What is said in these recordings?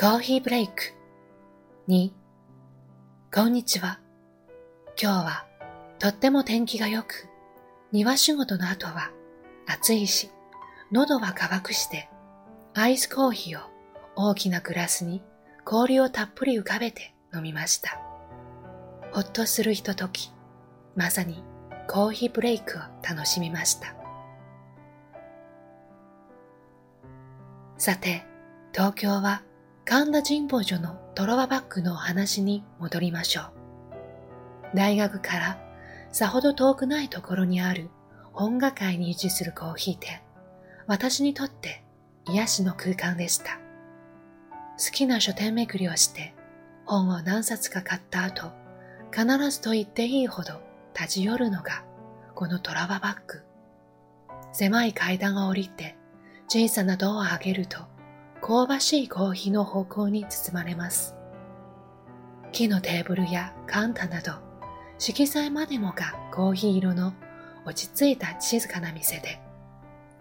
コーヒーブレイク。2、こんにちは。今日はとっても天気が良く、庭仕事の後は暑いし、喉は乾くして、アイスコーヒーを大きなグラスに氷をたっぷり浮かべて飲みました。ほっとするひととき、まさにコーヒーブレイクを楽しみました。さて、東京は神田神保町のトロワバッグのお話に戻りましょう。大学からさほど遠くないところにある本画会に位置するコーヒー店。私にとって癒しの空間でした。好きな書店巡りをして本を何冊か買った後、必ずと言っていいほど立ち寄るのがこのトラワバッグ。狭い階段を降りて小さなドアを上げると香ばしいコーヒーの方向に包まれます。木のテーブルやカンタなど色彩までもがコーヒー色の落ち着いた静かな店で、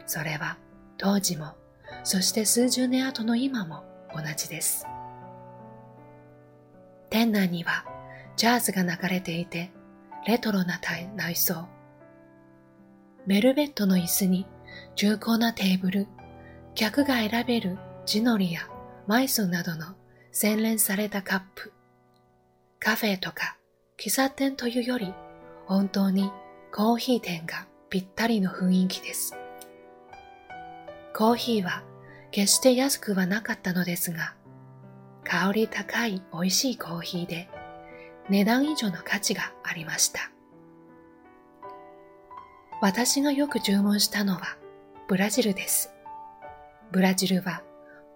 それは当時も、そして数十年後の今も同じです。店内にはジャズが流れていて、レトロな内装。ベルベットの椅子に重厚なテーブル、客が選べる地のりやマイソンなどの洗練されたカップ。カフェとか喫茶店というより、本当にコーヒー店がぴったりの雰囲気です。コーヒーは決して安くはなかったのですが、香り高い美味しいコーヒーで値段以上の価値がありました。私がよく注文したのはブラジルです。ブラジルは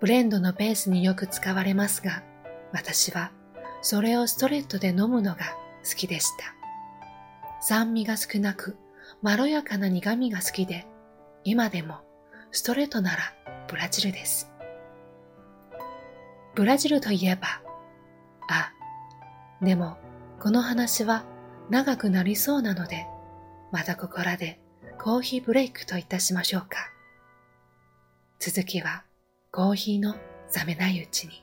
ブレンドのベースによく使われますが、私はそれをストレートで飲むのが好きでした。酸味が少なく、まろやかな苦味が好きで、今でもストレートならブラジルです。ブラジルといえば、あ、でもこの話は長くなりそうなので、またここらでコーヒーブレイクといたしましょうか。続きはコーヒーの冷めないうちに。